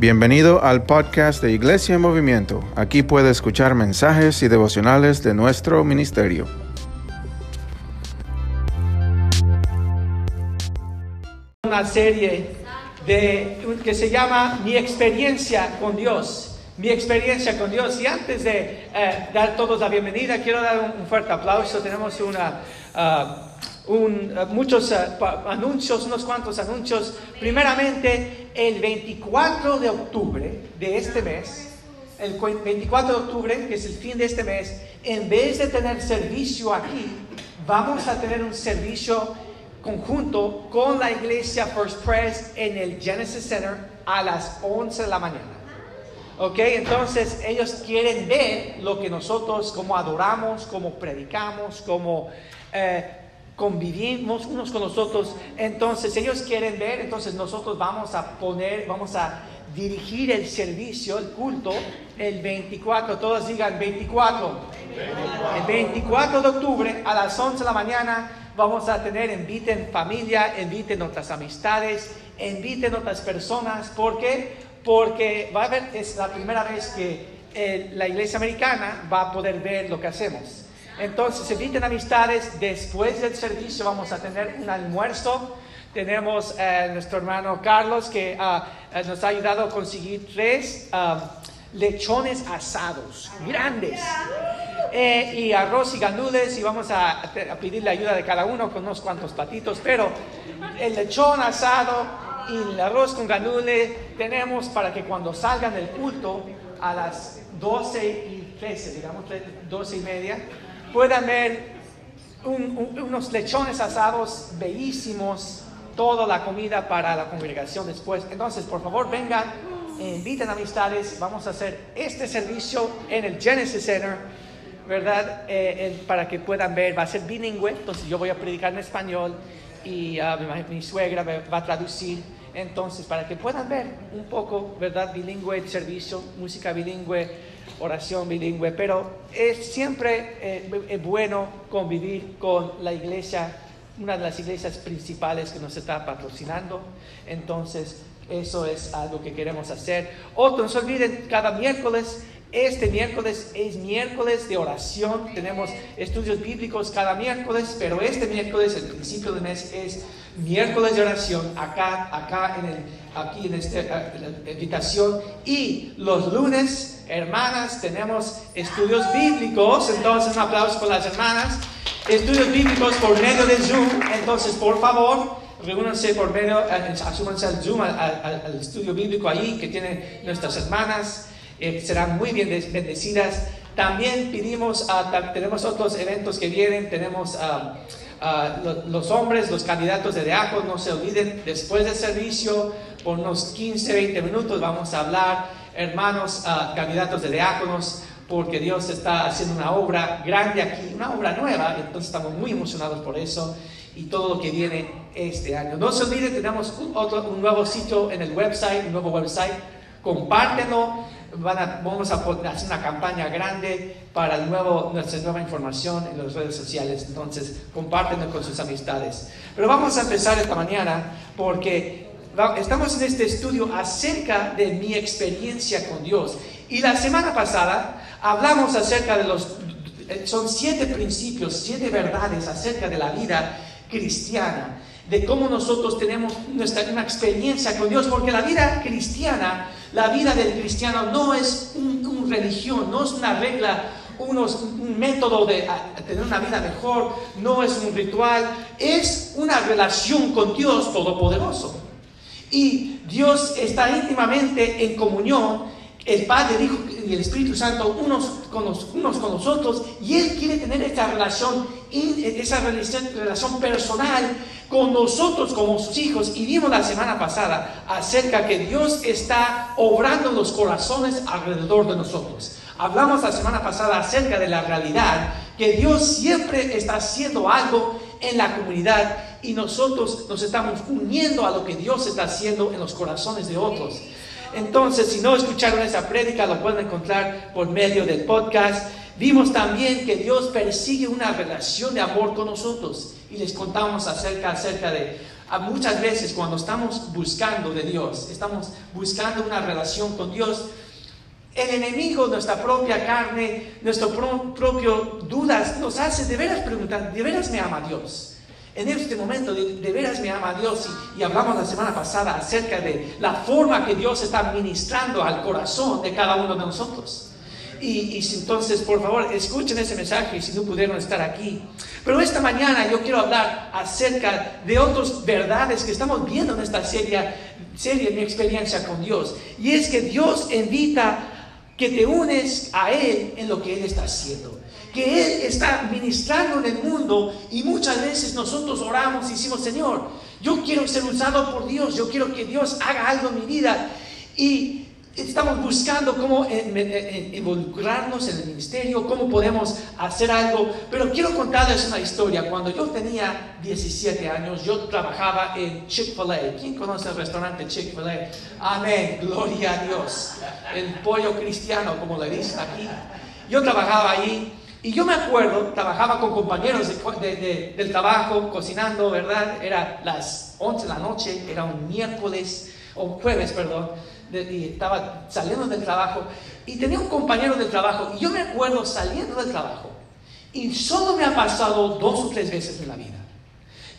Bienvenido al podcast de Iglesia en Movimiento. Aquí puede escuchar mensajes y devocionales de nuestro ministerio. Una serie de, que se llama Mi experiencia con Dios. Mi experiencia con Dios. Y antes de eh, dar todos la bienvenida, quiero dar un, fuerte aplauso. Tenemos una, ah, un, muchos uh, anuncios, unos cuantos anuncios. Primeramente, el 24 de octubre de este mes, el cu- 24 de octubre, que es el fin de este mes, en vez de tener servicio aquí, vamos a tener un servicio conjunto con la iglesia First Press en el Genesis Center a las 11 de la mañana. Ok, entonces ellos quieren ver lo que nosotros, como adoramos, como predicamos, como eh, convivimos unos con los otros. Entonces ellos quieren ver, entonces nosotros vamos a poner, vamos a dirigir el servicio, el culto, el 24, todos digan 24. El 24 de octubre a las 11 de la mañana vamos a tener, inviten familia, inviten otras amistades, inviten otras personas. ¿Por qué? Porque va a haber, es la primera vez que eh, la iglesia americana va a poder ver lo que hacemos. Entonces, inviten amistades. Después del servicio vamos a tener un almuerzo. Tenemos a nuestro hermano Carlos que eh, nos ha ayudado a conseguir tres ah, lechones asados grandes. Eh, y arroz y gandules y vamos a, a pedir la ayuda de cada uno con unos cuantos platitos, pero el lechón asado y el arroz con gandules tenemos para que cuando salgan del culto a las 12 y 13, digamos 12 y media, puedan ver un- un- unos lechones asados bellísimos, toda la comida para la congregación después. Entonces, por favor, vengan, inviten amistades, vamos a hacer este servicio en el Genesis Center, ¿verdad? Eh, para que puedan ver, va a ser bilingüe, entonces yo voy a predicar en español y ah, mi, suegra va a traducir. Entonces, para que puedan ver un poco, ¿verdad? Bilingüe servicio, música bilingüe, oración bilingüe, pero es siempre eh, es bueno convivir con la iglesia, una de las iglesias principales que nos está patrocinando. Entonces, eso es algo que queremos hacer. Otro, no se olviden, cada miércoles, este miércoles es miércoles de oración. Tenemos estudios bíblicos cada miércoles, pero este miércoles, el principio del mes, es miércoles de oración acá, acá en el, aquí en esta invitación. Y los lunes, hermanas, tenemos estudios bíblicos. Entonces, un aplauso por las hermanas. Estudios bíblicos por medio de Zoom. Entonces, por favor, reúnanse por medio, eh, asúmanse al Zoom, al, al- al estudio bíblico ahí que tienen nuestras hermanas. eh, serán muy bien bendecidas. También pedimos, ta- tenemos otros eventos que vienen, tenemos ah, ah, lo- los hombres, los candidatos de diáconos, no se olviden, después del servicio, por unos 15, 20 minutos vamos a hablar, hermanos, ah, candidatos de diáconos, porque Dios está haciendo una obra grande aquí, una obra nueva, entonces estamos muy emocionados por eso y todo lo que viene este año. No se olviden, tenemos un, otro, un nuevo sitio en el website, un nuevo website, compártenlo, van a- vamos a hacer una campaña grande para el nuevo, nuestra nueva información en las redes sociales, entonces compártenlo con sus amistades. Pero vamos a empezar esta mañana porque estamos en este estudio acerca de mi experiencia con Dios. Y la semana pasada hablamos acerca de los, son siete principios, siete verdades acerca de la vida cristiana, de cómo nosotros tenemos nuestra, una experiencia con Dios, porque la vida cristiana, la vida del cristiano no es un, un religión, no es una regla, unos, un método de tener una vida mejor, no es un ritual, es una relación con Dios Todopoderoso. Y Dios está íntimamente en comunión, el Padre, el Hijo y el Espíritu Santo, unos con, los- unos con nosotros, y Él quiere tener esta relación, in- esa relación, personal con nosotros como sus hijos. Y vimos la semana pasada acerca que Dios está obrando los corazones alrededor de nosotros. Hablamos la semana pasada acerca de la realidad que Dios siempre está haciendo algo en la comunidad y nosotros nos estamos uniendo a lo que Dios está haciendo en los corazones de otros. Entonces, si no escucharon esa prédica, lo pueden encontrar por medio del podcast. Vimos también que Dios persigue una relación de amor con nosotros y les contamos acerca, acerca de muchas veces cuando estamos buscando de Dios, estamos buscando una relación con Dios, el enemigo, nuestra propia carne, nuestro pro- propio dudas, nos hace de veras preguntar, ¿de veras me ama Dios? En este momento, de, veras me ama Dios. Y, hablamos la semana pasada acerca de la forma que Dios está ministrando al corazón de cada uno de nosotros. Y, y entonces, por favor, escuchen ese mensaje si no pudieron estar aquí. Pero esta mañana yo quiero hablar acerca de otras verdades que estamos viendo en esta serie, serie Mi experiencia con Dios. Y es que Dios invita que te unes a Él en lo que Él está haciendo. Que Él está ministrando en el mundo y muchas veces nosotros oramos y decimos, Señor, yo quiero ser usado por Dios, yo quiero que Dios haga algo en mi vida. Y estamos buscando cómo en- en- en- involucrarnos en el ministerio, cómo podemos hacer algo. Pero quiero contarles una historia. Cuando yo tenía 17 años, yo trabajaba en Chick-fil-A. ¿Quién conoce el restaurante Chick-fil-A? Amén, gloria a Dios. El pollo cristiano, como le dicen aquí. Yo trabajaba ahí y yo me acuerdo, trabajaba con compañeros de- de- de- del trabajo, cocinando, ¿verdad? Era las 11 de la noche, era un miércoles, o jueves, perdón, de- y estaba saliendo del trabajo y tenía un compañero del trabajo y yo me acuerdo saliendo del trabajo y solo me ha pasado dos o tres veces en la vida.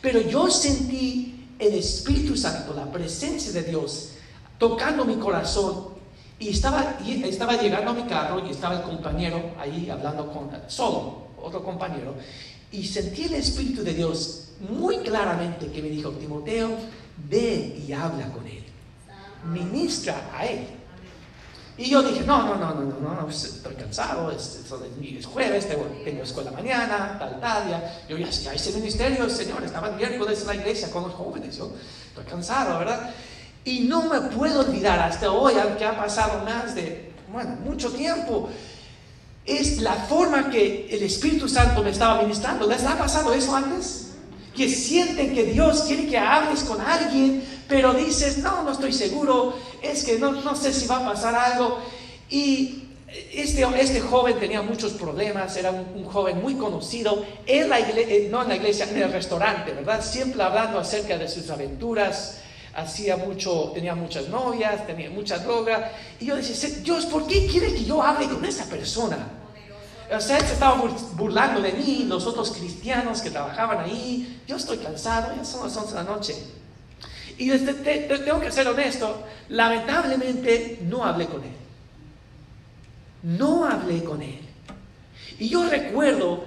Pero yo sentí el Espíritu Santo, la presencia de Dios, tocando mi corazón. Y estaba, y estaba llegando a mi carro y estaba el compañero ahí hablando con solo, otro compañero. Y sentí el Espíritu de Dios muy claramente que me dijo, Timoteo, ve y habla con él. Ministra a él. Y yo dije, no, no, no, no, no, no, estoy cansado, es- es jueves, tengo, tengo escuela mañana, tal, tal, ya, yo ya, ya hice ministerio, Señor, estaba el miércoles en la iglesia con los jóvenes, yo estoy cansado, ¿verdad? Y no me puedo olvidar hasta hoy, aunque ha pasado más de, bueno, mucho tiempo, es la forma que el Espíritu Santo me estaba ministrando. ¿Les ha pasado eso antes? Que sienten que Dios quiere que hables con alguien, pero dices, no, no estoy seguro, es que no, no sé si va a pasar algo. Y este, este joven tenía muchos problemas, era un, un joven muy conocido, en la igle- eh, no en la iglesia, en el restaurante, ¿verdad? Siempre hablando acerca de sus aventuras, hacía mucho, tenía muchas novias, tenía mucha droga. Y yo decía, Dios, ¿por qué quieres que yo hable con esa persona? O sea, él se estaba bur- burlando de mí, los otros cristianos que trabajaban ahí. Yo estoy cansado, ya son las 11 de la noche. Y te- te- tengo que ser honesto, lamentablemente no hablé con él. No hablé con él. Y yo recuerdo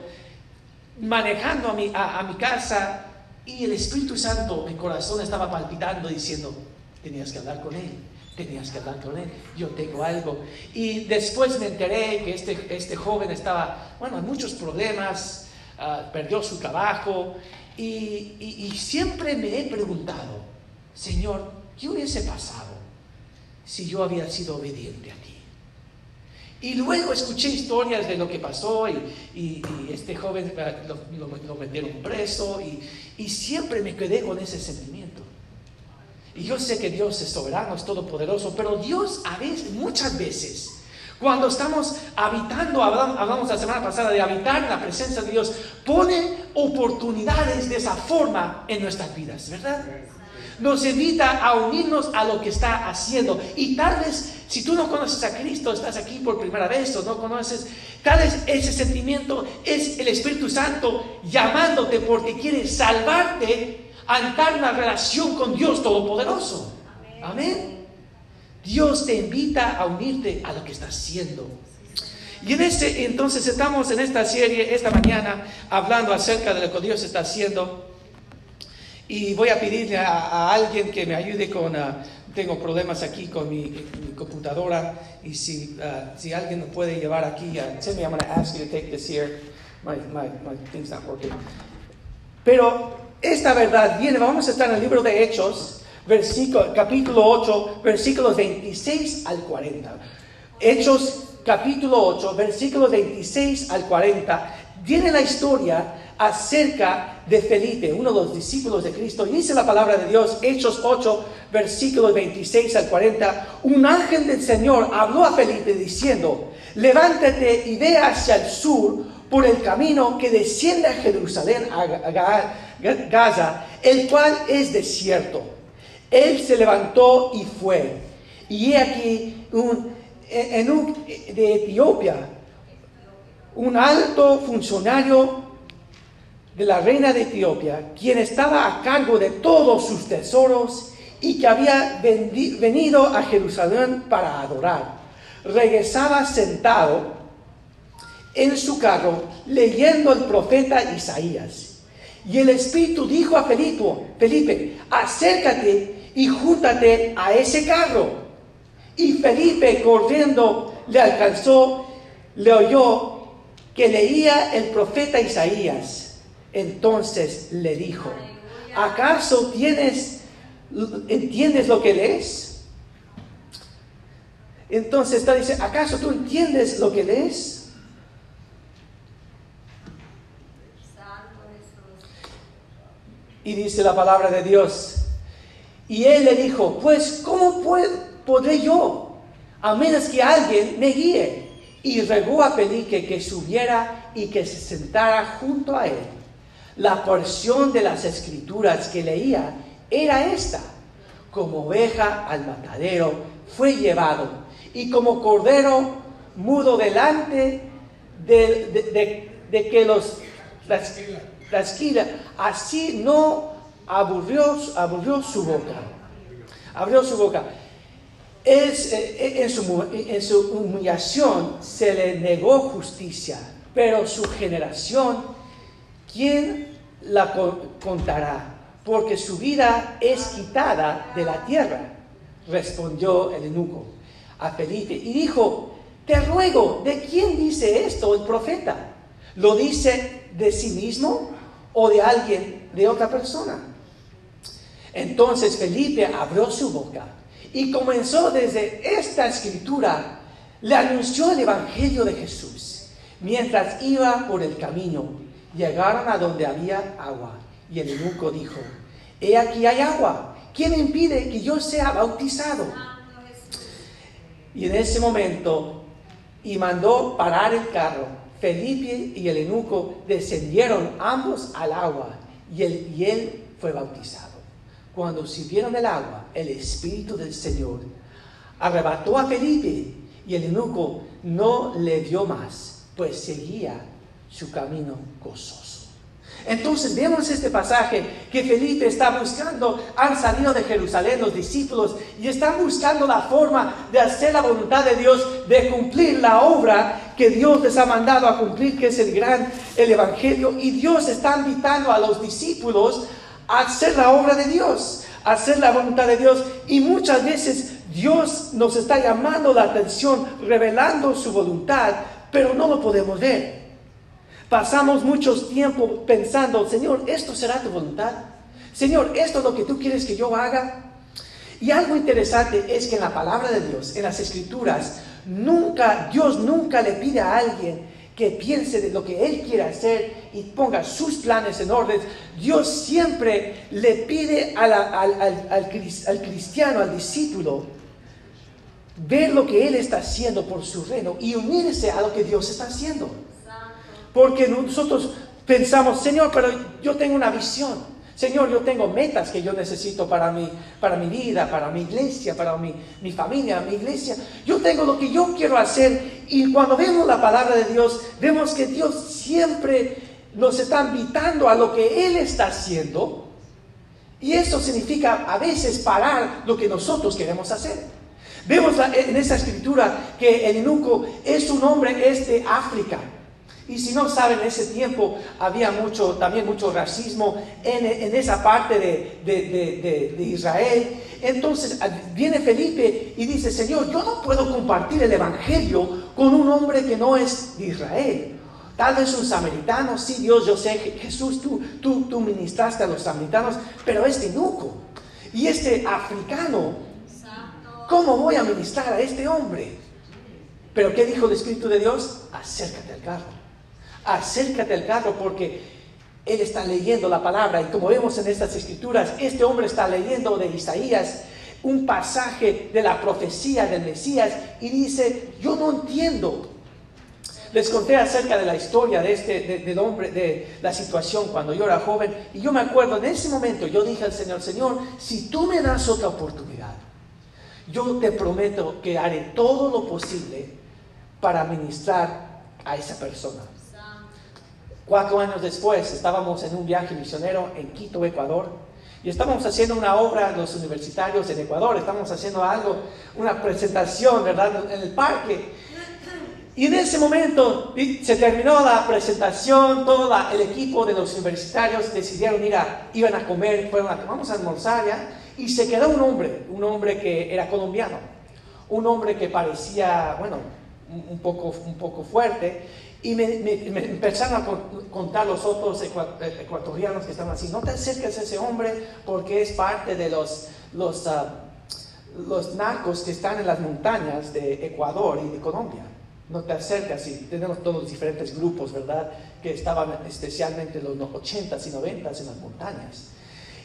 manejando a mi, a, a mi casa y el Espíritu Santo, mi corazón estaba palpitando diciendo, tenías que hablar con él, tenías que hablar con él, yo tengo algo. Y después me enteré que este, este joven estaba, bueno, en muchos problemas, ah, perdió su trabajo y, y- y siempre me he preguntado, Señor, ¿qué hubiese pasado si yo había sido obediente a ti? Y luego escuché historias de lo que pasó y, y- y este joven eh, lo, lo- lo metieron preso y, y siempre me quedé con ese sentimiento. Y yo sé que Dios es soberano, es todopoderoso, pero Dios a veces, muchas veces, cuando estamos habitando, hablamos, la semana pasada de habitar en la presencia de Dios, pone oportunidades de esa forma en nuestras vidas, ¿verdad? Nos invita a unirnos a lo que está haciendo. Y tal vez, si tú no conoces a Cristo, estás aquí por primera vez o no conoces, tal vez ese sentimiento es el Espíritu Santo llamándote porque quiere salvarte a entrar en una relación con Dios Todopoderoso. Amén. Dios te invita a unirte a lo que está haciendo. Y en este, entonces estamos en esta serie esta mañana hablando acerca de lo que Dios está haciendo. Y voy a pedirle a, a alguien que me ayude con, ah, tengo problemas aquí con mi, mi computadora y si, ah, si alguien me puede llevar aquí, uh, Timmy, I'm going to ask you to take this here. My, my, my thing's not working. Pero esta verdad viene, vamos a estar en el libro de Hechos, versículo, capítulo 8, versículos 26 al 40. Hechos capítulo 8, versículos 26 al 40, viene la historia acerca de Felipe, uno de los discípulos de Cristo. Y dice la palabra de Dios, Hechos 8, versículos 26 al 40, un ángel del Señor habló a Felipe diciendo, levántate y ve hacia el sur por el camino que desciende a Jerusalén, a Ga- Ga- Gaza. el cual es desierto. Él se levantó y fue. Y he aquí un, un, de Etiopía, un alto funcionario de la reina de Etiopía, quien estaba a cargo de todos sus tesoros y que había venido a Jerusalén para adorar. Regresaba sentado en su carro leyendo el profeta Isaías. Y el Espíritu dijo a Felipe, Felipe, acércate y júntate a ese carro. Y Felipe corriendo le alcanzó, le oyó que leía el profeta Isaías. Entonces le dijo, ¿acaso tienes, entiendes lo que lees? Entonces está dice, ¿acaso tú entiendes lo que lees? Y dice la palabra de Dios. Y él le dijo, pues ¿cómo podré yo? A menos que alguien me guíe. Y regó a Felipe que subiera y que se sentara junto a él. La porción de las escrituras que leía era esta. Como oveja al matadero fue llevado y como cordero mudo delante de, que los la esquina, así no aburrió, aburrió su boca. Abrió su boca. Es, eh, en, su, en su humillación se le negó justicia, pero su generación, ¿quién la contará? Porque su vida es quitada de la tierra, respondió el eunuco a Felipe y dijo, te ruego, ¿de quién dice esto el profeta? ¿Lo dice de sí mismo o de alguien, de otra persona. Entonces Felipe abrió su boca y comenzó desde esta escritura, le anunció el Evangelio de Jesús. Mientras iba por el camino, llegaron a donde había agua y el eunuco dijo, he aquí hay agua, ¿quién impide que yo sea bautizado? Y en ese momento, y mandó parar el carro Felipe y el eunuco descendieron ambos al agua y él, y él fue bautizado. Cuando sirvieron el agua, el Espíritu del Señor arrebató a Felipe y el eunuco no le dio más, pues seguía su camino gozoso. Entonces vemos este pasaje que Felipe está buscando, han salido de Jerusalén los discípulos y están buscando la forma de hacer la voluntad de Dios, de cumplir la obra que Dios les ha mandado a cumplir, que es el gran, el Evangelio. Y Dios está invitando a los discípulos a hacer la obra de Dios, a hacer la voluntad de Dios. Y muchas veces Dios nos está llamando la atención, revelando su voluntad, pero no lo podemos ver. Pasamos mucho tiempo pensando, Señor, ¿esto será tu voluntad? Señor, ¿esto es lo que tú quieres que yo haga? Y algo interesante es que en la palabra de Dios, en las escrituras, nunca, Dios nunca le pide a alguien que piense de lo que Él quiere hacer y ponga sus planes en orden. Dios siempre le pide al, al, cristiano, al discípulo, ver lo que Él está haciendo por su reino y unirse a lo que Dios está haciendo. Porque nosotros pensamos, Señor, pero yo tengo una visión. Señor, yo tengo metas que yo necesito para mi, para mi vida, para mi iglesia, para mi, mi familia, mi iglesia. Yo tengo lo que yo quiero hacer. Y cuando vemos la palabra de Dios, vemos que Dios siempre nos está invitando a lo que Él está haciendo. Y eso significa a veces parar lo que nosotros queremos hacer. Vemos en esa escritura que el eunuco es un hombre, es de África. Y si no saben, en ese tiempo había mucho, también mucho racismo en, esa parte de, Israel. Entonces ah, viene Felipe y dice, Señor, yo no puedo compartir el Evangelio con un hombre que no es de Israel. Tal vez un samaritano, sí, Dios, yo sé, Jesús, tú, tú, tú ministraste a los samaritanos, pero este nuco y este africano, ¿cómo voy a ministrar a este hombre? Pero ¿qué dijo el Espíritu de Dios? Acércate al carro acércate al carro porque él está leyendo la palabra y como vemos en estas escrituras, este hombre está leyendo de Isaías un pasaje de la profecía del Mesías y dice, yo no entiendo, les conté acerca de la historia de este, de- del hombre, de la situación cuando yo era joven. Y yo me acuerdo, en ese momento yo dije al Señor, Señor, si tú me das otra oportunidad, yo te prometo que haré todo lo posible para ministrar a esa persona. Cuatro años después estábamos en un viaje misionero en Quito, Ecuador, y estábamos haciendo una obra los universitarios en Ecuador, estamos haciendo algo, una presentación, ¿verdad?, en el parque. Y en ese momento se terminó la presentación, todo el equipo de los universitarios decidieron ir a, iban a comer, fueron a, vamos a almorzar y se quedó un hombre, un hombre que era colombiano, un hombre que parecía, bueno, un, poco, un poco fuerte, y me, me- empezaron a con- contar los otros eh, ecuatorianos que estaban así, no te acerques a ese hombre porque es parte de los, los, ah, los narcos que están en las montañas de Ecuador y de Colombia. No te acercas y tenemos todos los diferentes grupos, ¿verdad? Que estaban especialmente en los 80s y 90s en las montañas.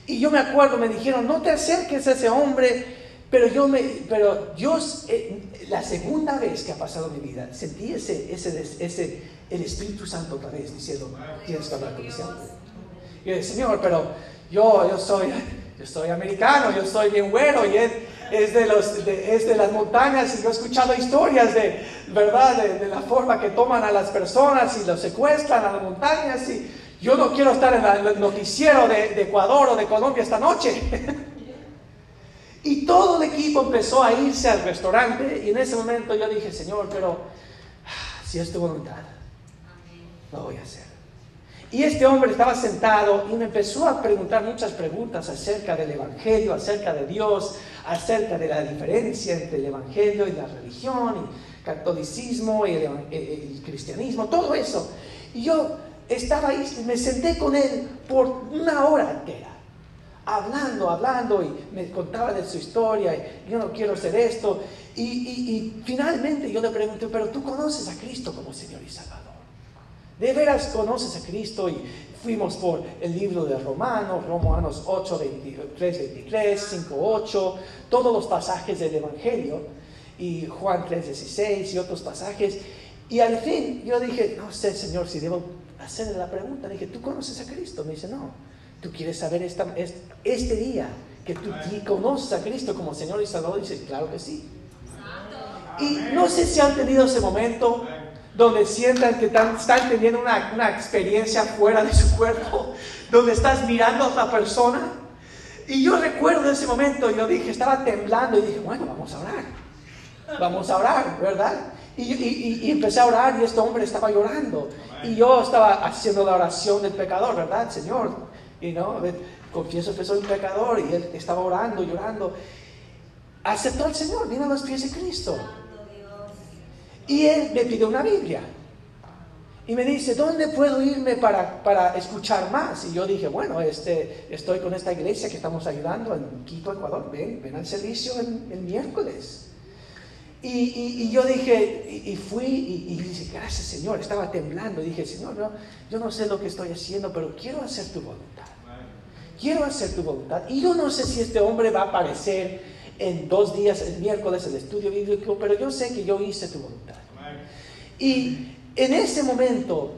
Y yo me acuerdo, me dijeron, no te acerques a ese hombre, pero yo me, pero Dios, eh, la segunda vez que ha pasado mi vida, sentí ese, ese, ese, el Espíritu Santo otra vez diciendo, tienes que hablar con ese hombre. Y yo dije, Señor, pero yo, yo soy, yo soy americano, yo soy bien güero y él es de, los, de- es de las montañas y yo he escuchado historias de, ¿verdad? De, de la forma que toman a las personas y los secuestran a las montañas y yo no quiero estar en el noticiero de, de Ecuador o de Colombia esta noche. Y todo el equipo empezó a irse al restaurante y en ese momento yo dije, Señor, pero ah, si es tu voluntad, lo voy a hacer. Y este hombre estaba sentado y me empezó a preguntar muchas preguntas acerca del Evangelio, acerca de Dios, acerca de la diferencia entre el Evangelio y la religión, y catolicismo y el, eh, el cristianismo, todo eso. Y yo estaba ahí, me senté con él por una hora entera hablando, hablando y me contaba de su historia y yo no quiero hacer esto. Y, y- y finalmente yo le pregunté, pero tú conoces a Cristo como Señor y Salvador. ¿De veras conoces a Cristo? Y fuimos por el libro de Romanos, Romanos 8, 23, 23, 5, 8, todos los pasajes del Evangelio, y Juan 3, 16 y otros pasajes. Y al fin yo dije, no sé, Señor, si debo hacerle la pregunta. dije, ¿tú conoces a Cristo? Me dice, no. ¿Tú quieres saber esta, es- este día que tú conoces a Cristo como Señor y Salvador? Dice, claro que sí. Y no sé si han tenido ese momento donde sientan que tan- están teniendo una, una experiencia fuera de su cuerpo, donde estás mirando a otra persona. Y yo recuerdo ese momento, yo dije, estaba temblando y dije, bueno, vamos a orar. Vamos a orar, ¿verdad? Y- y- y empecé a orar y este hombre estaba llorando. Y yo estaba haciendo la oración del pecador, ¿verdad, Señor? Y no, confieso que soy un pecador y él estaba orando, llorando. Aceptó al Señor, vino a los pies de Cristo. Y él me pidió una Biblia. Y me dice, ¿dónde puedo irme para, para escuchar más? Y yo dije, bueno, este, estoy con esta iglesia que estamos ayudando en Quito, Ecuador. Ven, ven al servicio el, miércoles. Y, y- yo dije, y, fui, y, dije, gracias Señor, estaba temblando. Y dije, Señor, no, yo no sé lo que estoy haciendo, pero quiero hacer tu voluntad. Quiero hacer tu voluntad. Y yo no sé si este hombre va a aparecer en dos días, el miércoles, el estudio bíblico, pero yo sé que yo hice tu voluntad. Y en ese momento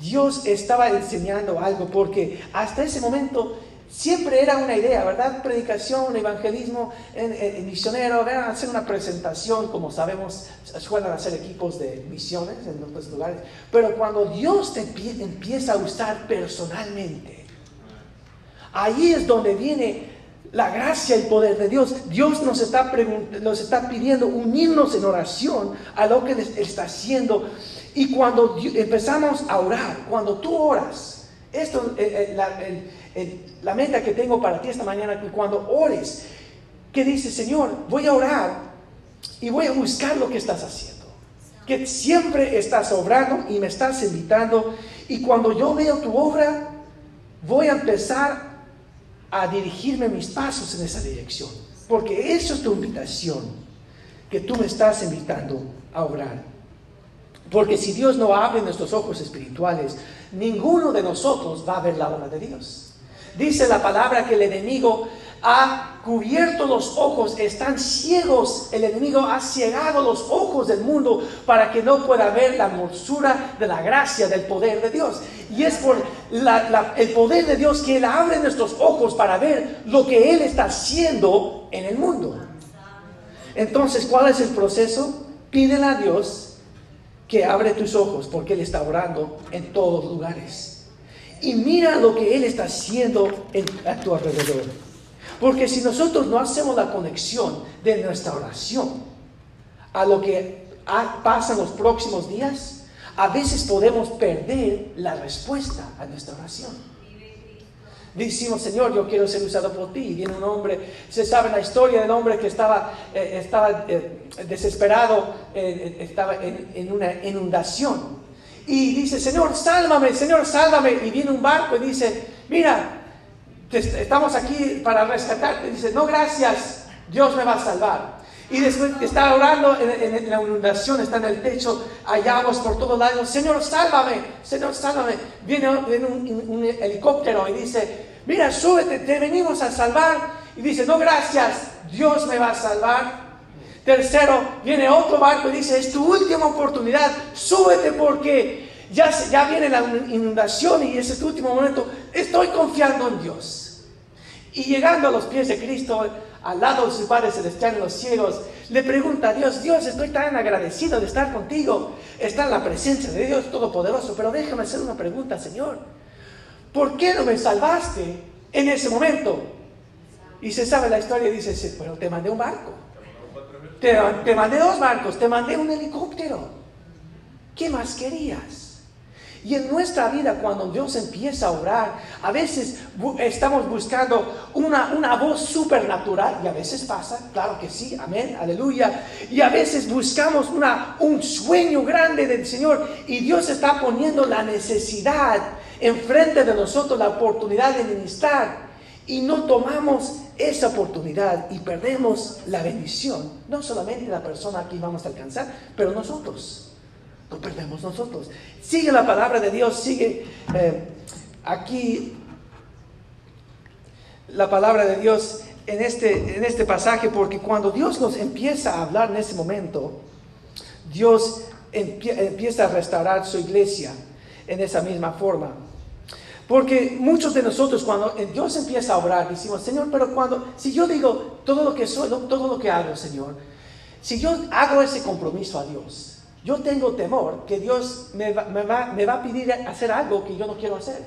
Dios estaba enseñando algo porque hasta ese momento siempre era una idea, ¿verdad? Predicación, evangelismo, en, en- misionero, hacer una presentación, como sabemos, suelen hacer equipos de misiones en otros lugares. Pero cuando Dios te empie- empieza a usar personalmente, Ahí es donde viene la gracia y el poder de Dios. Dios nos está, nos está pidiendo unirnos en oración a lo que Él está haciendo. Y cuando empezamos a orar, cuando tú oras, esto eh, eh, la, la meta que tengo para ti esta mañana, que cuando ores, que dices, Señor, voy a orar y voy a buscar lo que estás haciendo. Que siempre estás obrando y me estás invitando. Y cuando yo veo tu obra, voy a empezar a dirigirme mis pasos en esa dirección. Porque eso es tu invitación, que tú me estás invitando a obrar. Porque si Dios no abre nuestros ojos espirituales, ninguno de nosotros va a ver la obra de Dios. Dice la palabra que el enemigo ha cubierto los ojos, están ciegos, el enemigo ha ciegado los ojos del mundo para que no pueda ver la hermosura de la gracia, del poder de Dios. Y es por el poder de Dios que Él abre nuestros ojos para ver lo que Él está haciendo en el mundo. Entonces, ¿cuál es el proceso? Pídele a Dios que abre tus ojos porque Él está orando en todos lugares. Y mira lo que Él está haciendo a tu alrededor. Porque si nosotros no hacemos la conexión de nuestra oración a lo que pasa en los próximos días, a veces podemos perder la respuesta a nuestra oración. Decimos, Señor, yo quiero ser usado por ti. Y viene un hombre, se sabe la historia del hombre que estaba, eh, estaba eh, desesperado, eh, estaba en, una inundación. Y dice, Señor, sálvame, Señor, sálvame. Y viene un barco y dice, mira, estamos aquí para rescatarte. Dice, no, gracias, Dios me va a salvar. Y después está orando en, la inundación, está en el techo, hay aguas por todos lados. Señor, sálvame, Señor, sálvame. Viene, un, helicóptero y dice, mira, súbete, te venimos a salvar. Y dice, no, gracias, Dios me va a salvar. Tercero, viene otro barco y dice, es tu última oportunidad, súbete porque ya, ya viene la inundación y es tu último momento. Estoy confiando en Dios. Y llegando a los pies de Cristo, al lado de su Padre Celestial en los cielos, le pregunta a Dios, Dios, estoy tan agradecido de estar contigo, está en la presencia de Dios Todopoderoso, pero déjame hacer una pregunta, Señor. ¿Por qué no me salvaste en ese momento? Y se sabe la historia y dice, pero te mandé un barco. Te, te mandé dos barcos, te mandé un helicóptero. ¿Qué más querías? Y en nuestra vida, cuando Dios empieza a orar, a veces estamos buscando una, una voz supernatural, y a veces pasa, claro que sí, amén, aleluya. Y a veces buscamos una, un sueño grande del Señor, y Dios está poniendo la necesidad enfrente de nosotros, la oportunidad de ministrar, y no tomamos esa oportunidad y perdemos la bendición, no solamente la persona que vamos a alcanzar, pero nosotros perdemos nosotros. Sigue la palabra de Dios, sigue eh, aquí la palabra de Dios en este, en este pasaje, porque cuando Dios nos empieza a hablar en ese momento, Dios empieza a restaurar su iglesia en esa misma forma. Porque muchos de nosotros cuando Dios empieza a obrar, decimos, Señor, pero cuando, si yo digo todo lo que soy, todo lo que hago, Señor, si yo hago ese compromiso a Dios, yo tengo temor que Dios me va, a pedir hacer algo que yo no quiero hacer.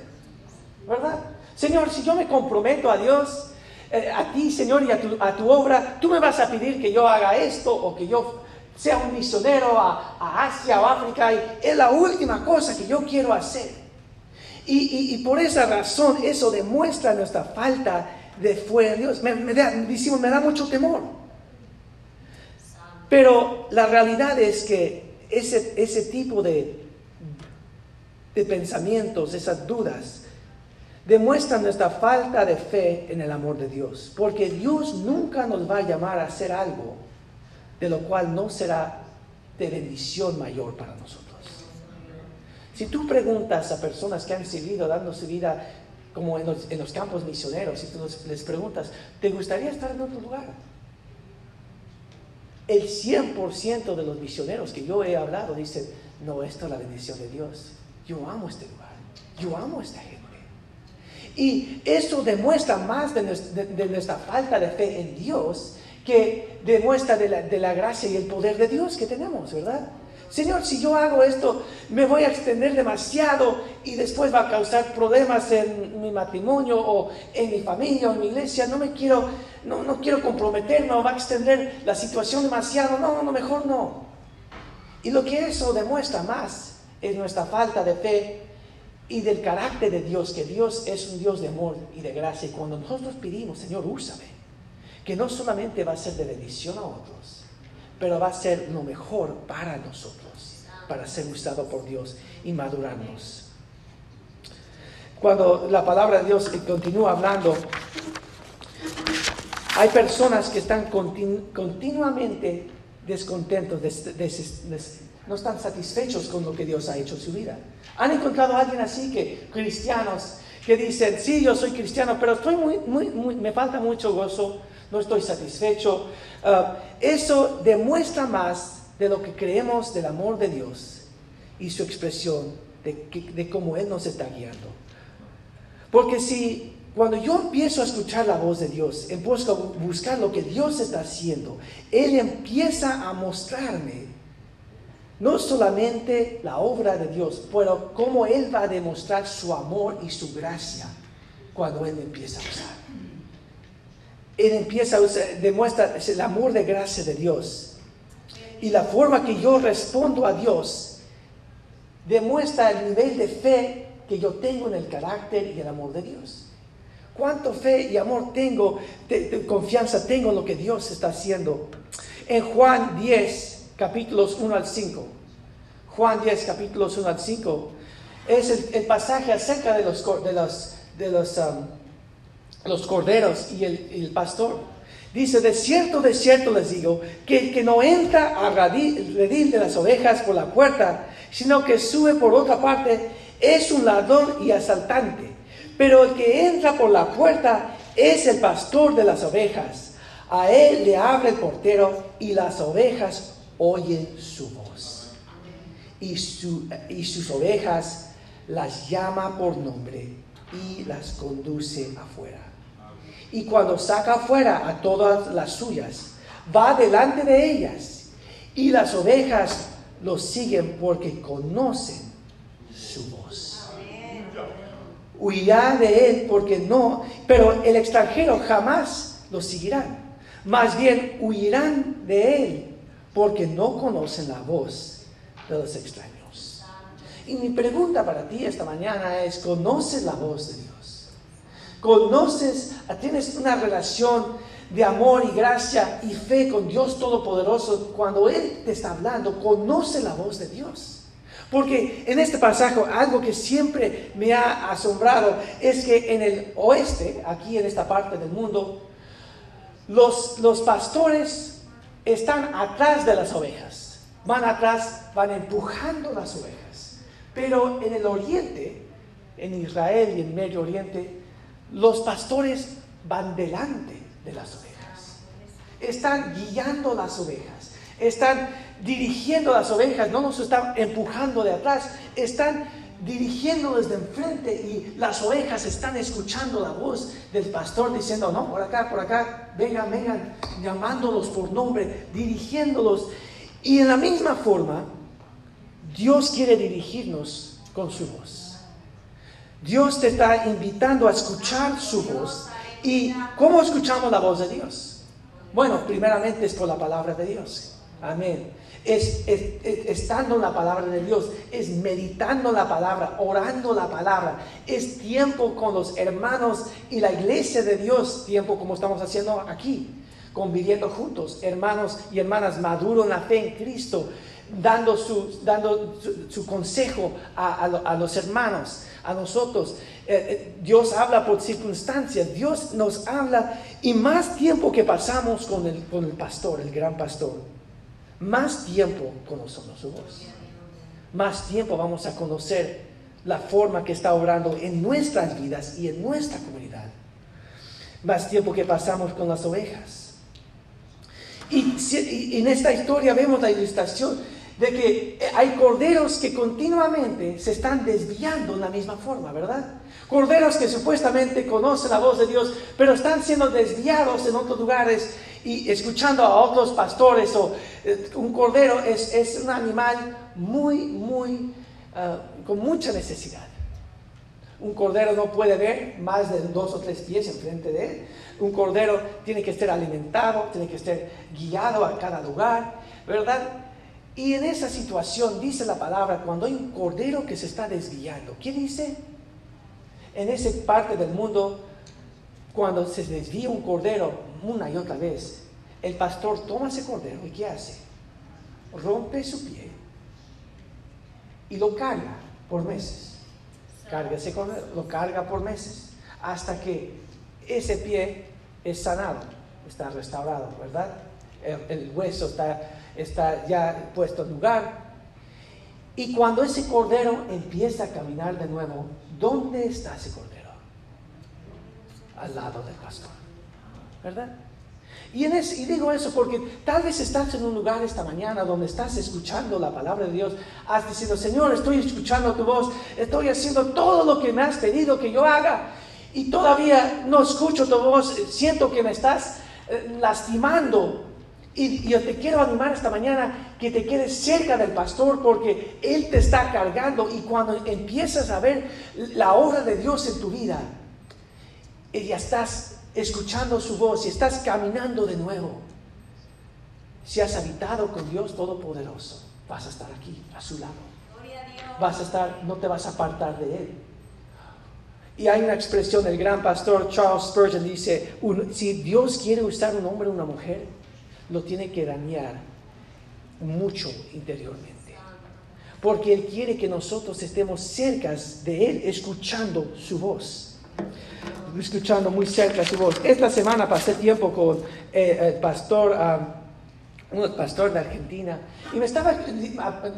¿Verdad? Señor, si yo me comprometo a Dios, eh, a ti, Señor, y a tu, obra, tú me vas a pedir que yo haga esto o que yo sea un misionero a, Asia o África. Y es la última cosa que yo quiero hacer. Y, por esa razón eso demuestra nuestra falta de fe en Dios. Me, me da mucho temor. Pero la realidad es que ese, ese tipo de, de pensamientos, esas dudas, demuestran nuestra falta de fe en el amor de Dios. Porque Dios nunca nos va a llamar a hacer algo de lo cual no será de bendición mayor para nosotros. Si tú preguntas a personas que han seguido dándose vida como en los, en los campos misioneros, si tú les preguntas, ¿te gustaría estar en otro lugar? El 100% de los misioneros que yo he hablado dicen, no, esto es la bendición de Dios. Yo amo este lugar. Yo amo esta gente. Y eso demuestra más de, nuestra falta de fe en Dios que demuestra de la, de la gracia y el poder de Dios que tenemos, ¿verdad? Señor, si yo hago esto, me voy a extender demasiado y después va a causar problemas en mi matrimonio o en mi familia o en mi iglesia. No me quiero, no, no quiero comprometerme o va a extender la situación demasiado. No, no, mejor no. Y lo que eso demuestra más es nuestra falta de fe y del carácter de Dios, que Dios es un Dios de amor y de gracia. Y cuando nosotros pedimos, Señor, úsame, que no solamente va a ser de bendición a otros, pero va a ser lo mejor para nosotros, para ser usado por Dios y madurarnos. Cuando la palabra de Dios continúa hablando, hay personas que están continuamente descontentos, no están satisfechos con lo que Dios ha hecho en su vida. ¿Han encontrado a alguien así que cristianos que dicen, sí, yo soy cristiano, pero estoy muy, muy, muy me falta mucho gozo, no estoy satisfecho. Ah, eso demuestra más de lo que creemos del amor de Dios y su expresión de, cómo Él nos está guiando. Porque si cuando yo empiezo a escuchar la voz de Dios, empiezo a buscar lo que Dios está haciendo, Él empieza a mostrarme no solamente la obra de Dios, pero cómo Él va a demostrar su amor y su gracia cuando Él empieza a usar. Él empieza a usar, demuestra el amor de gracia de Dios. Y la forma que yo respondo a Dios demuestra el nivel de fe que yo tengo en el carácter y el amor de Dios. Cuánto fe y amor tengo, confianza tengo en lo que Dios está haciendo. En Juan 10, capítulos 1 al 5. Juan 10, capítulos 1 al 5. Es el, pasaje acerca de los, de los, de los, um, los corderos y el, pastor. Dice, de cierto, de cierto les digo, que el que no entra a redil de las ovejas por la puerta, sino que sube por otra parte, es un ladrón y asaltante. Pero el que entra por la puerta es el pastor de las ovejas. A él le abre el portero y las ovejas oyen su voz. Y, y sus ovejas las llama por nombre y las conduce afuera. Y cuando saca afuera a todas las suyas, va delante de ellas. Y las ovejas lo siguen porque conocen su voz. Huirá de él porque no, pero el extranjero jamás lo seguirá. Más bien huirán de él porque no conocen la voz de los extraños. Y mi pregunta para ti esta mañana es, ¿conoces la voz de Dios? ¿Conoces, tienes una relación de amor y gracia y fe con Dios Todopoderoso cuando Él te está hablando? ¿Conoce la voz de Dios? Porque en este pasaje algo que siempre me ha asombrado es que en el oeste, aquí en esta parte del mundo, los, los pastores están atrás de las ovejas. Van atrás, van empujando las ovejas. Pero en el oriente, en Israel y en Medio Oriente, los pastores van delante de las ovejas. Están guiando las ovejas. Están dirigiendo las ovejas, no nos están empujando de atrás, están dirigiendo desde enfrente y las ovejas están escuchando la voz del pastor diciendo, no, por acá, por acá, vengan, vengan, llamándolos por nombre, dirigiéndolos. Y en la misma forma, Dios quiere dirigirnos con su voz. Dios te está invitando a escuchar su voz. ¿Y cómo escuchamos la voz de Dios? Bueno, primeramente es por la palabra de Dios. Amén es, estando en la palabra de Dios, es meditando la palabra, orando la palabra, es tiempo con los hermanos y la iglesia de Dios, tiempo como estamos haciendo aquí, conviviendo juntos, hermanos y hermanas maduros en la fe en Cristo, dando su, dando su, consejo a, los hermanos, a nosotros. Eh, eh, Dios habla por circunstancias, Dios nos habla y más tiempo que pasamos con el, con el pastor, el gran pastor más tiempo conocemos su voz. Más tiempo vamos a conocer la forma que está obrando en nuestras vidas y en nuestra comunidad. Más tiempo que pasamos con las ovejas. Y, en esta historia vemos la ilustración de que hay corderos que continuamente se están desviando en la misma forma, ¿verdad? Corderos que supuestamente conocen la voz de Dios, pero están siendo desviados en otros lugares y escuchando a otros pastores o eh, un cordero es, un animal muy, muy, ah, con mucha necesidad. Un cordero no puede ver más de dos o tres pies enfrente de él. Un cordero tiene que estar alimentado, tiene que estar guiado a cada lugar, ¿verdad? Y en esa situación dice la palabra, cuando hay un cordero que se está desviando, ¿qué dice? En esa parte del mundo, cuando se desvía un cordero una y otra vez, el pastor toma ese cordero y ¿qué hace? Rompe su pie y lo carga por meses. Carga ese cordero, lo carga por meses, hasta que ese pie es sanado, está restaurado, ¿verdad? El, hueso está, está ya puesto en lugar. Y cuando ese cordero empieza a caminar de nuevo, ¿dónde está ese cordero? al lado del pastor. ¿Verdad? Y, en y digo eso porque tal vez estás en un lugar esta mañana donde estás escuchando la palabra de Dios. Has dicho, Señor, estoy escuchando tu voz, estoy haciendo todo lo que me has pedido que yo haga. Y todavía no escucho tu voz, siento que me estás eh, lastimando. Y yo te quiero animar esta mañana que te quedes cerca del pastor porque Él te está cargando y cuando empiezas a ver la obra de Dios en tu vida, y ya estás escuchando su voz y estás caminando de nuevo. Si has habitado con Dios Todopoderoso, vas a estar aquí, a su lado. Vas a estar, no te vas a apartar de Él. Y hay una expresión del gran pastor Charles Spurgeon, dice, si Dios quiere usar un hombre o una mujer, lo tiene que dañar mucho interiormente. Porque Él quiere que nosotros estemos cerca de Él, escuchando su voz. Escuchando muy cerca su voz. Esta semana pasé tiempo con eh, el pastor, un pastor de Argentina, y me estaba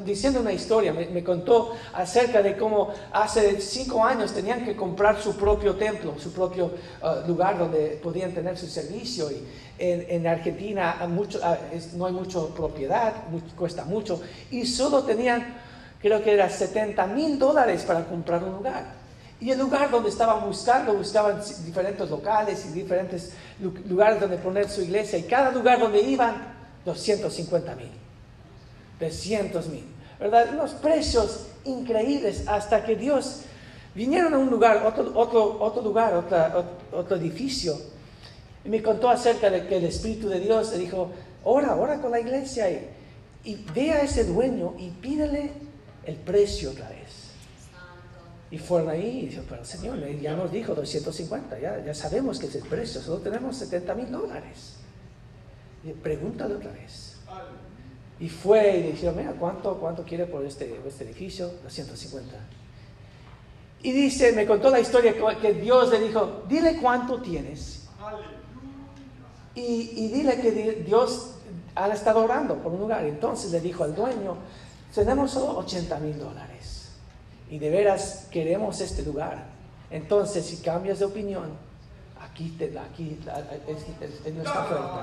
diciendo una historia. Me, contó acerca de cómo hace cinco años tenían que comprar su propio templo, su propio uh, lugar donde podían tener su servicio. Y, en, Argentina mucho, ah, no hay mucha propiedad, cuesta mucho, y solo tenían, creo que era 70 mil dólares para comprar un lugar. Y el lugar donde estaban buscando, buscaban diferentes locales y diferentes lugares donde poner su iglesia, y cada lugar donde iban, 250 mil, 300 mil, ¿verdad? Unos precios increíbles hasta que Dios vinieron a un lugar, otro, otro, otro lugar, otro, otro edificio, y me contó acerca de que el Espíritu de Dios le dijo, ora, ora con la iglesia y, y ve a ese dueño y pídele el precio otra vez. Y fueron ahí y dijo, pero Señor, ya nos dijo 250, ya, ya sabemos que es el precio, solo tenemos 70 mil dólares. Pregúntale otra vez. Y fue y dijo, mira, ¿cuánto, cuánto quiere por este, este edificio? 250. Y dice, me contó la historia que Dios le dijo, dile cuánto tienes y, dile que Dios ha estado orando por un lugar. Entonces le dijo al dueño, tenemos solo 80 mil dólares y de veras queremos este lugar. Entonces, si cambias de opinión, aquí, te, aquí es, nuestra oferta.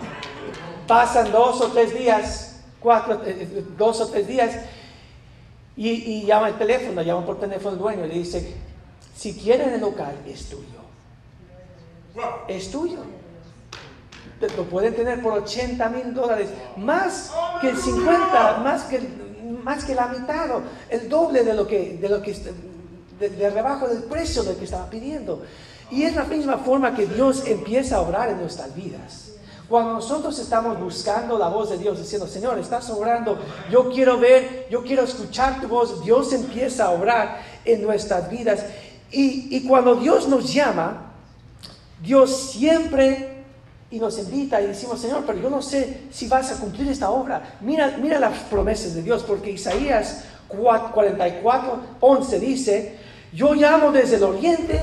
Pasan dos o tres días, cuatro, eh, eh, dos o tres días, y, y llama el teléfono, llama por teléfono el dueño y le dice, si quieren el local, es tuyo. Es tuyo lo pueden tener por 80 mil dólares, más que el 50, más que, más que la mitad, el doble de lo que, de lo que de, rebajo del precio del que estaba pidiendo. Y es la misma forma que Dios empieza a obrar en nuestras vidas. Cuando nosotros estamos buscando la voz de Dios, diciendo, Señor, estás obrando, yo quiero ver, yo quiero escuchar tu voz, Dios empieza a obrar en nuestras vidas. Y, y cuando Dios nos llama, Dios siempre y nos invita y decimos, Señor, pero yo no sé si vas a cumplir esta obra. Mira, mira las promesas de Dios, porque Isaías 44, 11 dice, yo llamo desde el oriente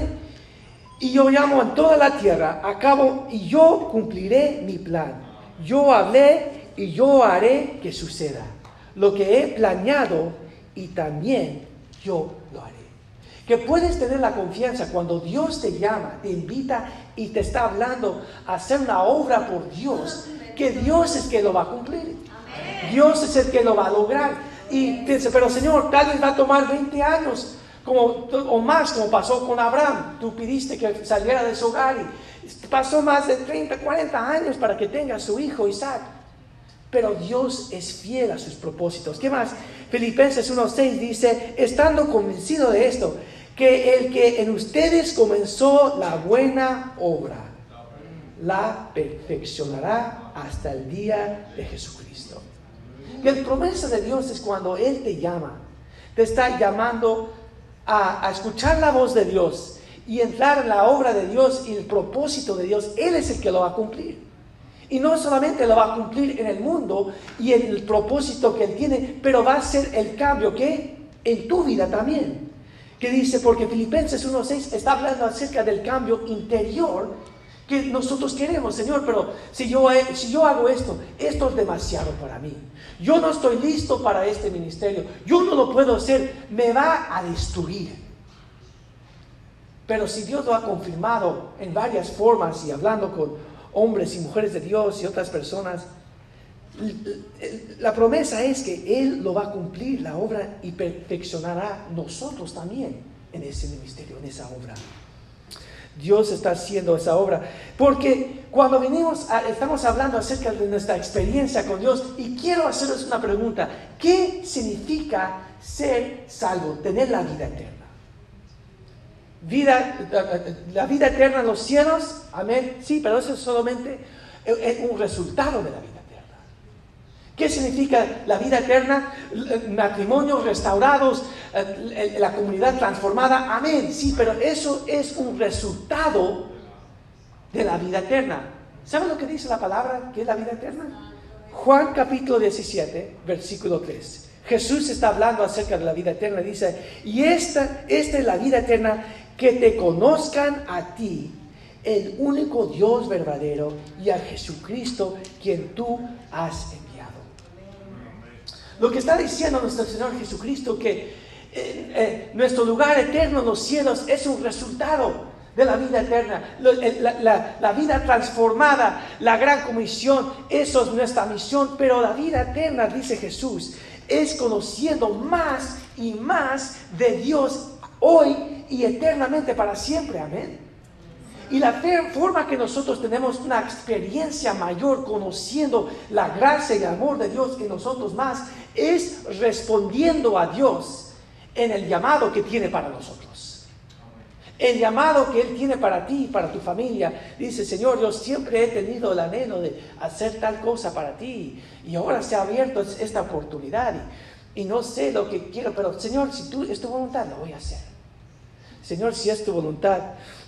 y yo llamo en toda la tierra, acabo y yo cumpliré mi plan. Yo hablé y yo haré que suceda lo que he planeado y también yo lo haré. Que puedes tener la confianza cuando Dios te llama, te invita y te está hablando a hacer una obra por Dios, que Dios es que lo va a cumplir. Dios es el que lo va a lograr. Y piensa, pero Señor, tal vez va a tomar 20 años como, o más, como pasó con Abraham. Tú pidiste que saliera de su hogar y pasó más de 30, 40 años para que tenga su hijo Isaac. Pero Dios es fiel a sus propósitos. ¿Qué más? Filipenses 1.6 dice, estando convencido de esto, que el que en ustedes comenzó la buena obra, la perfeccionará hasta el día de Jesucristo. Y el promesa de Dios es cuando Él te llama, te está llamando a, escuchar la voz de Dios y entrar en la obra de Dios y el propósito de Dios. Él es el que lo va a cumplir. Y no solamente lo va a cumplir en el mundo y en el propósito que Él tiene, pero va a ser el cambio que en tu vida también que dice, porque Filipenses 1.6 está hablando acerca del cambio interior que nosotros queremos, Señor, pero si yo, si yo hago esto, esto es demasiado para mí. Yo no estoy listo para este ministerio, yo no lo puedo hacer, me va a destruir. Pero si Dios lo ha confirmado en varias formas y hablando con hombres y mujeres de Dios y otras personas, la promesa es que Él lo va a cumplir, la obra, y perfeccionará nosotros también en ese ministerio, en esa obra. Dios está haciendo esa obra. Porque cuando venimos, estamos hablando acerca de nuestra experiencia con Dios y quiero hacerles una pregunta. ¿Qué significa ser salvo, tener la vida eterna? Vida, la vida eterna en los cielos, amén. Sí, pero eso es solamente un resultado de la vida. ¿Qué significa la vida eterna? Matrimonios restaurados, eh, la comunidad transformada. Amén. Sí, pero eso es un resultado de la vida eterna. ¿Saben lo que dice la palabra que es la vida eterna? Juan capítulo 17, versículo 3. Jesús está hablando acerca de la vida eterna. Dice, y esta, esta es la vida eterna, que te conozcan a ti, el único Dios verdadero, y a Jesucristo, quien tú has enviado. Lo que está diciendo nuestro Señor Jesucristo, que eh, eh, nuestro lugar eterno en los cielos es un resultado de la vida eterna, la, vida transformada, la gran comisión, eso es nuestra misión, pero la vida eterna, dice Jesús, es conociendo más y más de Dios hoy y eternamente para siempre, amén. Y la forma que nosotros tenemos una experiencia mayor conociendo la gracia y el amor de Dios en nosotros más es respondiendo a Dios en el llamado que tiene para nosotros. El llamado que Él tiene para ti para tu familia. Dice, Señor, yo siempre he tenido el anhelo de hacer tal cosa para ti. Y ahora se ha abierto esta oportunidad. Y, no sé lo que quiero, pero Señor, si tú es tu voluntad, lo voy a hacer. Señor, si es tu voluntad.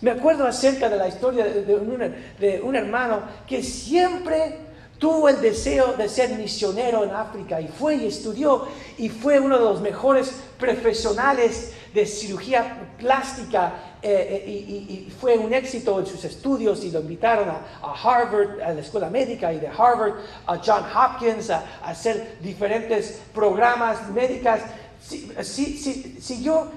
Me acuerdo acerca de la historia de un, hermano que siempre tuvo el deseo de ser misionero en África y fue y estudió y fue uno de los mejores profesionales de cirugía plástica eh, eh, y, fue un éxito en sus estudios y lo invitaron a, Harvard, a la escuela médica y de Harvard, a John Hopkins, a, hacer diferentes programas médicas. Si, si, si yo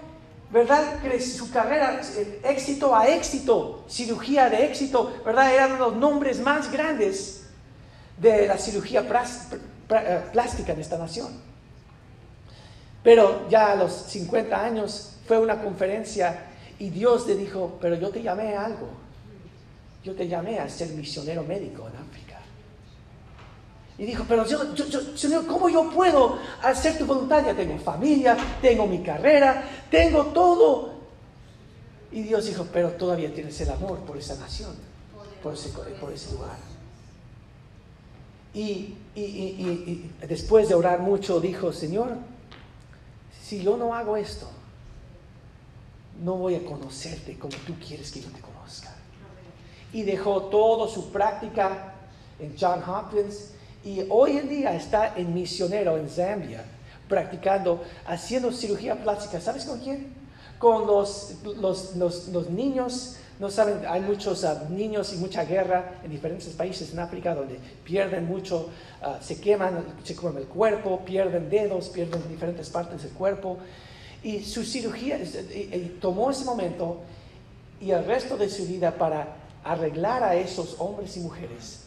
¿verdad? Su carrera, éxito a éxito, cirugía de éxito, ¿verdad? Eran los nombres más grandes de la cirugía eh, plástica en esta nación. Pero ya a los 50 años fue una conferencia y Dios le dijo, pero yo te llamé a algo. Yo te llamé a ser misionero médico en África. Y dijo, pero yo, Señor, ¿cómo yo puedo hacer tu voluntad? Ya tengo familia, tengo mi carrera, tengo todo. Y Dios dijo, pero todavía tienes el amor por esa nación, por ese, por ese lugar. Y, después de orar mucho, dijo, Señor, si yo no hago esto, no voy a conocerte como tú quieres que yo te conozca. Y dejó toda su práctica en John Hopkins y hoy en día está en misionero en Zambia, practicando, haciendo cirugía plástica. ¿Sabes con quién? Con los, niños. No saben, hay muchos ah, niños y mucha guerra en diferentes países en África donde pierden mucho, ah, se queman, se queman el cuerpo, pierden dedos, pierden diferentes partes del cuerpo. Y su cirugía tomó ese momento y el resto de su vida para arreglar a esos hombres y mujeres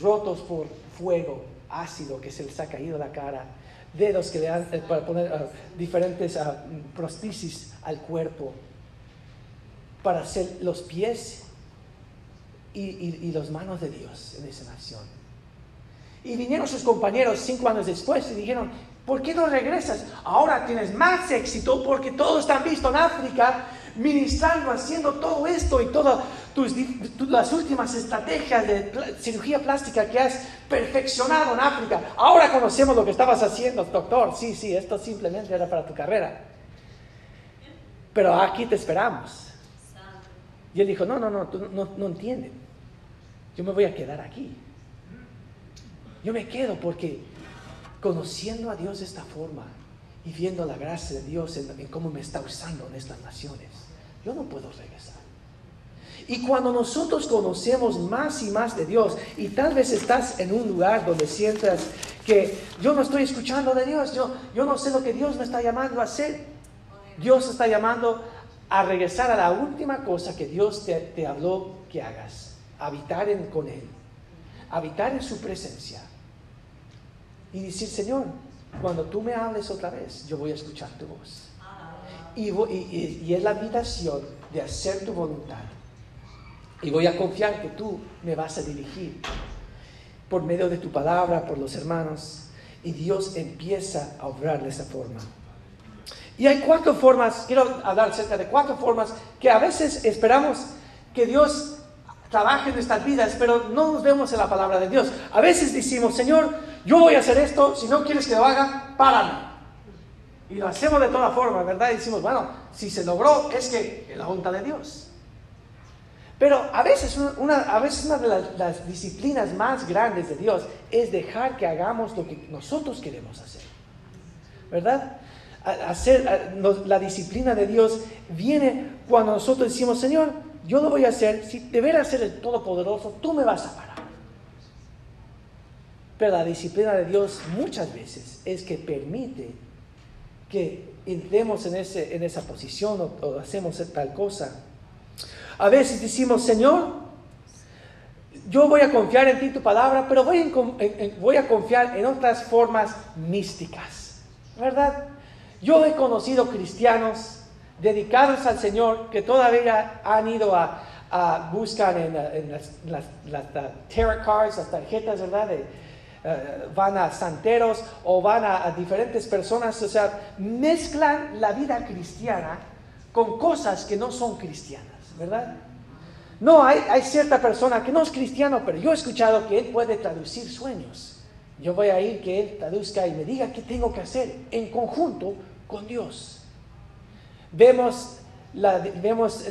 rotos por fuego ácido que se les ha caído la cara, dedos que le dan eh, para poner ah, diferentes uh, prostésis al cuerpo, para hacer los pies y, y, las manos de Dios en esa nación. Y vinieron sus compañeros cinco años después y dijeron, ¿por qué no regresas? Ahora tienes más éxito porque todos están visto en África ministrando, haciendo todo esto y todas tus, las últimas estrategias de cirugía plástica que has perfeccionado en África. Ahora conocemos lo que estabas haciendo, doctor. Sí, sí, esto simplemente era para tu carrera. Pero aquí te esperamos. Y él dijo, no, no, no, tú no, no entienden. Yo me voy a quedar aquí. Yo me quedo porque conociendo a Dios de esta forma y viendo la gracia de Dios en cómo me está usando en estas naciones, yo no puedo regresar. Y cuando nosotros conocemos más y más de Dios, y tal vez estás en un lugar donde sientas que yo no estoy escuchando de Dios, yo, yo no sé lo que Dios me está llamando a hacer. Dios está llamando a regresar a la última cosa que Dios te, habló que hagas, habitar en, con Él, habitar en su presencia y decir, Señor, cuando tú me hables otra vez, yo voy a escuchar tu voz. Y, es la invitación de hacer tu voluntad. Y voy a confiar que tú me vas a dirigir por medio de tu palabra, por los hermanos. Y Dios empieza a obrar de esa forma. Y hay cuatro formas, quiero hablar acerca de cuatro formas que a veces esperamos que Dios trabaje en nuestras vidas, pero no nos vemos en la palabra de Dios. A veces decimos, Señor, yo voy a hacer esto, si no quieres que lo haga, párame. Y lo hacemos de toda forma, ¿verdad? Y decimos, bueno, si se logró, es que es la voluntad de Dios. Pero a veces una, a veces una de las, las, disciplinas más grandes de Dios es dejar que hagamos lo que nosotros queremos hacer. ¿Verdad? Hacer, la disciplina de Dios viene cuando nosotros decimos, Señor, yo lo voy a hacer, si deberás ser el Todopoderoso, tú me vas a parar. Pero la disciplina de Dios muchas veces es que permite que entremos en, ese, en esa posición o, hacemos tal cosa. A veces decimos, Señor, yo voy a confiar en ti tu palabra, pero voy, voy a confiar en otras formas místicas, ¿verdad? Yo he conocido cristianos dedicados al Señor que todavía han ido a, a buscar en, las, las, tarot cards, las tarjetas, ¿verdad? De, eh, van a santeros o van a, a, diferentes personas, o sea, mezclan la vida cristiana con cosas que no son cristianas, ¿verdad? No, hay, hay cierta persona que no es cristiano, pero yo he escuchado que él puede traducir sueños. Yo voy a ir que él traduzca y me diga qué tengo que hacer en conjunto con Dios. Vemos, la, vemos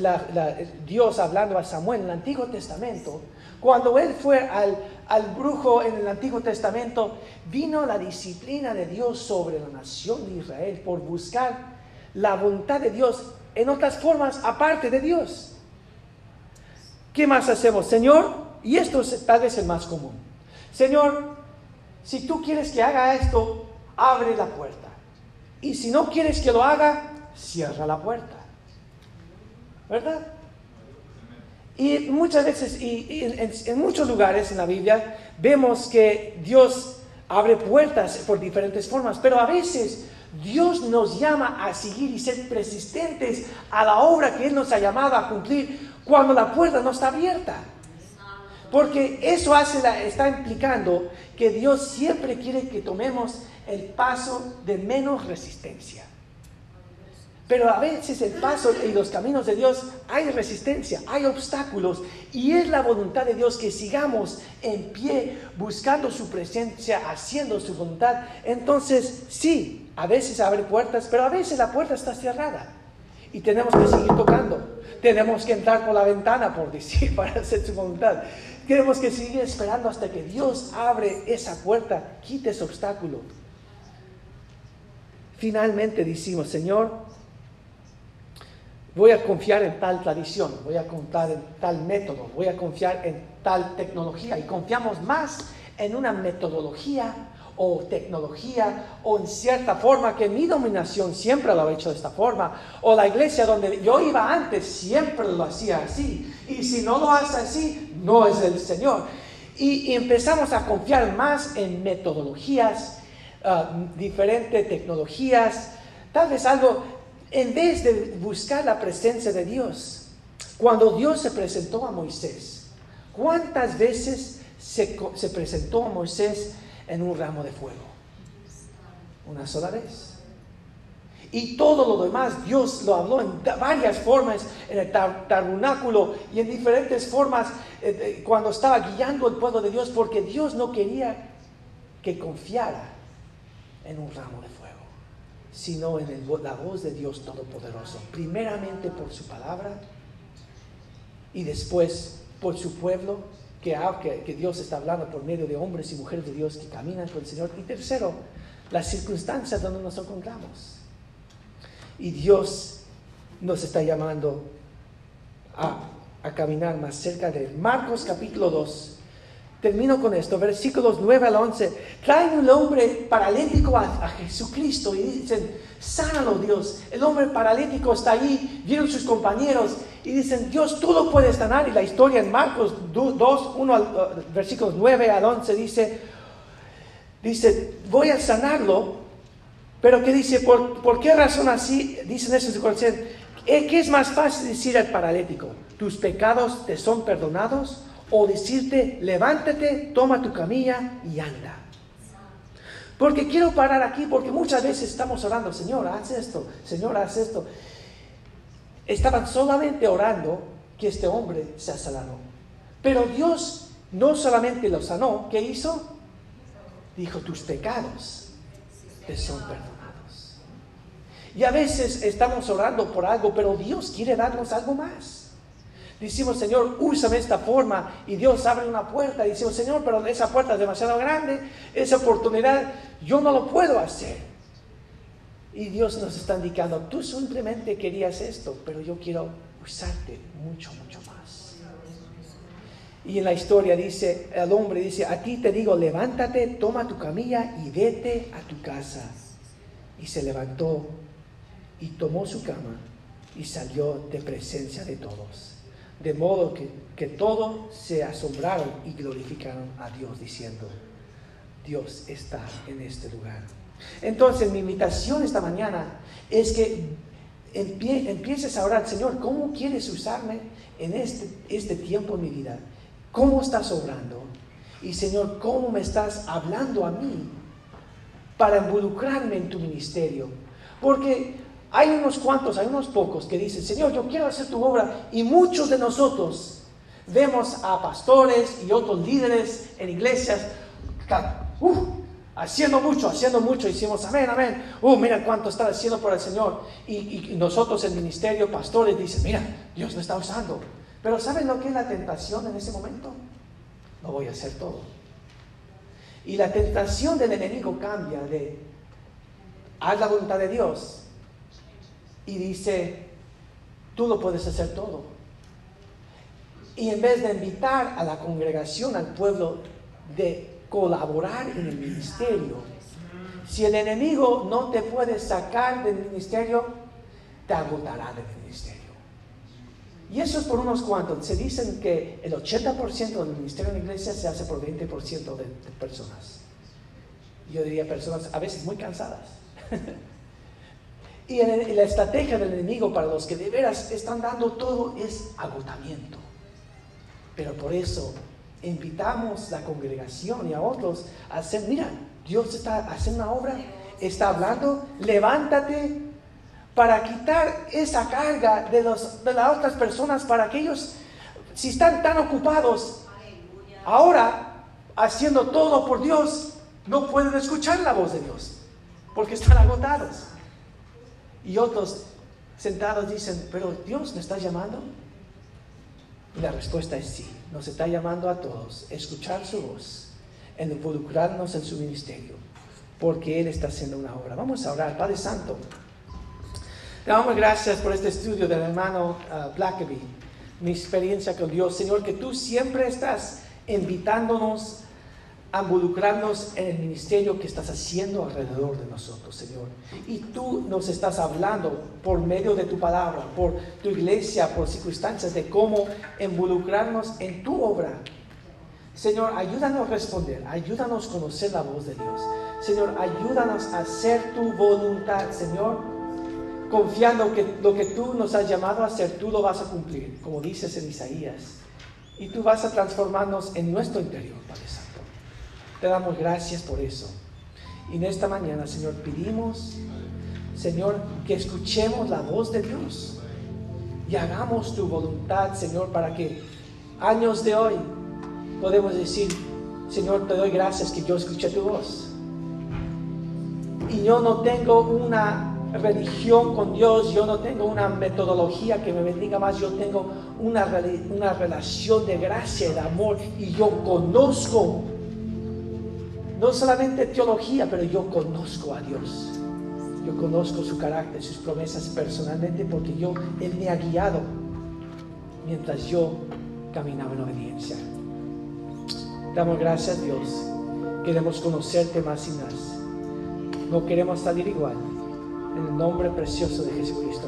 Dios hablando a Samuel en el Antiguo Testamento. Cuando él fue al, al brujo en el Antiguo Testamento, vino la disciplina de Dios sobre la nación de Israel por buscar la voluntad de Dios en otras formas aparte de Dios. ¿Qué más hacemos? Señor, y esto es tal vez el más común. Señor, si tú quieres que haga esto, abre la puerta. Y si no quieres que lo haga, cierra la puerta. ¿Verdad? Y muchas veces, y, en, muchos lugares en la Biblia, vemos que Dios abre puertas por diferentes formas, pero a veces Dios nos llama a seguir y ser persistentes a la obra que Él nos ha llamado a cumplir cuando la puerta no está abierta. Porque eso hace está implicando que Dios siempre quiere que tomemos el paso de menos resistencia. Pero a veces el paso y los caminos de Dios hay resistencia, hay obstáculos y es la voluntad de Dios que sigamos en pie buscando su presencia, haciendo su voluntad. Entonces, sí, a veces abre puertas, pero a veces la puerta está cerrada y tenemos que seguir tocando. Tenemos que entrar por la ventana, por decir, para hacer su voluntad. Tenemos que seguir esperando hasta que Dios abre esa puerta, quite ese obstáculo. Finalmente decimos, Señor, voy a confiar en tal tradición, voy a confiar en tal método, voy a confiar en tal tecnología y confiamos más en una metodología o tecnología o en cierta forma que mi dominación siempre lo ha hecho de esta forma o la iglesia donde yo iba antes siempre lo hacía así. Y si no lo hace así no es el Señor. Y, y empezamos a confiar más en metodologías Ah, diferentes tecnologías, tal vez algo, en vez de buscar la presencia de Dios. Cuando Dios se presentó a Moisés, ¿cuántas veces se, se presentó a Moisés en un ramo de fuego? Una sola vez. Y todo lo demás Dios lo habló en varias formas, en el tabernáculo y en diferentes formas eh, cuando estaba guiando al pueblo de Dios, porque Dios no quería que confiara en un ramo de fuego, sino en la voz de Dios Todopoderoso. Primeramente por su palabra y después por su pueblo, que, que Dios está hablando por medio de hombres y mujeres de Dios que caminan con el Señor. Y tercero, las circunstancias donde nos encontramos. Y Dios nos está llamando a, a caminar más cerca de. Marcos capítulo 2 Termino con esto, versículos 9 al 11. Traen un hombre paralítico a, Jesucristo y dicen, sánalo Dios. El hombre paralítico está ahí, vieron sus compañeros y dicen, Dios, tú lo puedes sanar. Y la historia en Marcos 2, 1 uh, versículos 9 al 11 dice, dice, voy a sanarlo, pero que dice, ¿por, ¿por qué razón así? Dicen eso en su corazón. Eh, ¿Qué es más fácil decir al paralítico? ¿Tus pecados te son perdonados? O decirte, levántate, toma tu camilla y anda. Porque quiero parar aquí, porque muchas veces estamos orando, Señor, haz esto, Señor, haz esto. Estaban solamente orando que este hombre se sanado. Pero Dios no solamente lo sanó, ¿qué hizo? Dijo, tus pecados te son perdonados. Y a veces estamos orando por algo, pero Dios quiere darnos algo más. Decimos, Señor, úsame esta forma y Dios abre una puerta. Y decimos, Señor, pero esa puerta es demasiado grande, esa oportunidad, yo no lo puedo hacer. Y Dios nos está indicando, tú simplemente querías esto, pero yo quiero usarte mucho, mucho más. Y en la historia dice, el hombre dice, a ti te digo, levántate, toma tu camilla y vete a tu casa. Y se levantó y tomó su cama y salió de presencia de todos. De modo que, que todos se asombraron y glorificaron a Dios diciendo, Dios está en este lugar. Entonces mi invitación esta mañana es que empieces a orar, Señor, ¿cómo quieres usarme en este, este tiempo en mi vida? ¿Cómo estás obrando? Y Señor, ¿cómo me estás hablando a mí para involucrarme en tu ministerio? Porque hay unos cuantos, hay unos pocos que dicen, Señor, yo quiero hacer tu obra. Y muchos de nosotros vemos a pastores y otros líderes en iglesias haciendo mucho, haciendo mucho. Y decimos, amén, amén. Uh, mira cuánto está haciendo por el Señor. Y, y nosotros, el ministerio, pastores, dicen, mira, Dios me está usando. Pero ¿saben lo que es la tentación en ese momento? No voy a hacer todo. Y la tentación del enemigo cambia de haz la voluntad de Dios y dice, tú lo puedes hacer todo. Y en vez de invitar a la congregación, al pueblo, de colaborar en el ministerio, si el enemigo no te puede sacar del ministerio, te agotará del ministerio. Y eso es por unos cuantos. Se dicen que el 80% del ministerio en la iglesia se hace por 20% de, de personas. Yo diría personas a veces muy cansadas. Y, la estrategia del enemigo para los que de veras están dando todo es agotamiento. Pero por eso invitamos la congregación y a otros a hacer, mira, Dios está haciendo una obra, está hablando, levántate para quitar esa carga de, los, de las otras personas, para que ellos, si están tan ocupados, ahora haciendo todo por Dios, no pueden escuchar la voz de Dios, porque están agotados. Y otros sentados dicen, pero Dios me está llamando. Y la respuesta es sí, nos está llamando a todos, escuchar su voz, en involucrarnos en su ministerio, porque Él está haciendo una obra. Vamos a orar, Padre Santo. Te damos gracias por este estudio del hermano uh, Blackaby, mi experiencia con Dios. Señor, que tú siempre estás invitándonos a involucrarnos en el ministerio que estás haciendo alrededor de nosotros, Señor. Y tú nos estás hablando por medio de tu palabra, por tu iglesia, por circunstancias de cómo involucrarnos en tu obra. Señor, ayúdanos a responder, ayúdanos a conocer la voz de Dios. Señor, ayúdanos a hacer tu voluntad, Señor, confiando que lo que tú nos has llamado a hacer, tú lo vas a cumplir, como dices en Isaías. Y tú vas a transformarnos en nuestro interior, Padre Santo. Te damos gracias por eso. Y en esta mañana, Señor, pedimos, Señor, que escuchemos la voz de Dios y hagamos tu voluntad, Señor, para que años de hoy podemos decir, Señor, te doy gracias que yo escuché tu voz. Y yo no tengo una religión con Dios, yo no tengo una metodología que me bendiga más, yo tengo una, una relación de gracia y de amor y yo conozco no solamente teología, pero yo conozco a Dios. Yo conozco su carácter, sus promesas personalmente porque yo, Él me ha guiado mientras yo caminaba en obediencia. Damos gracias a Dios. Queremos conocerte más y más. No queremos salir igual. En el nombre precioso de Jesucristo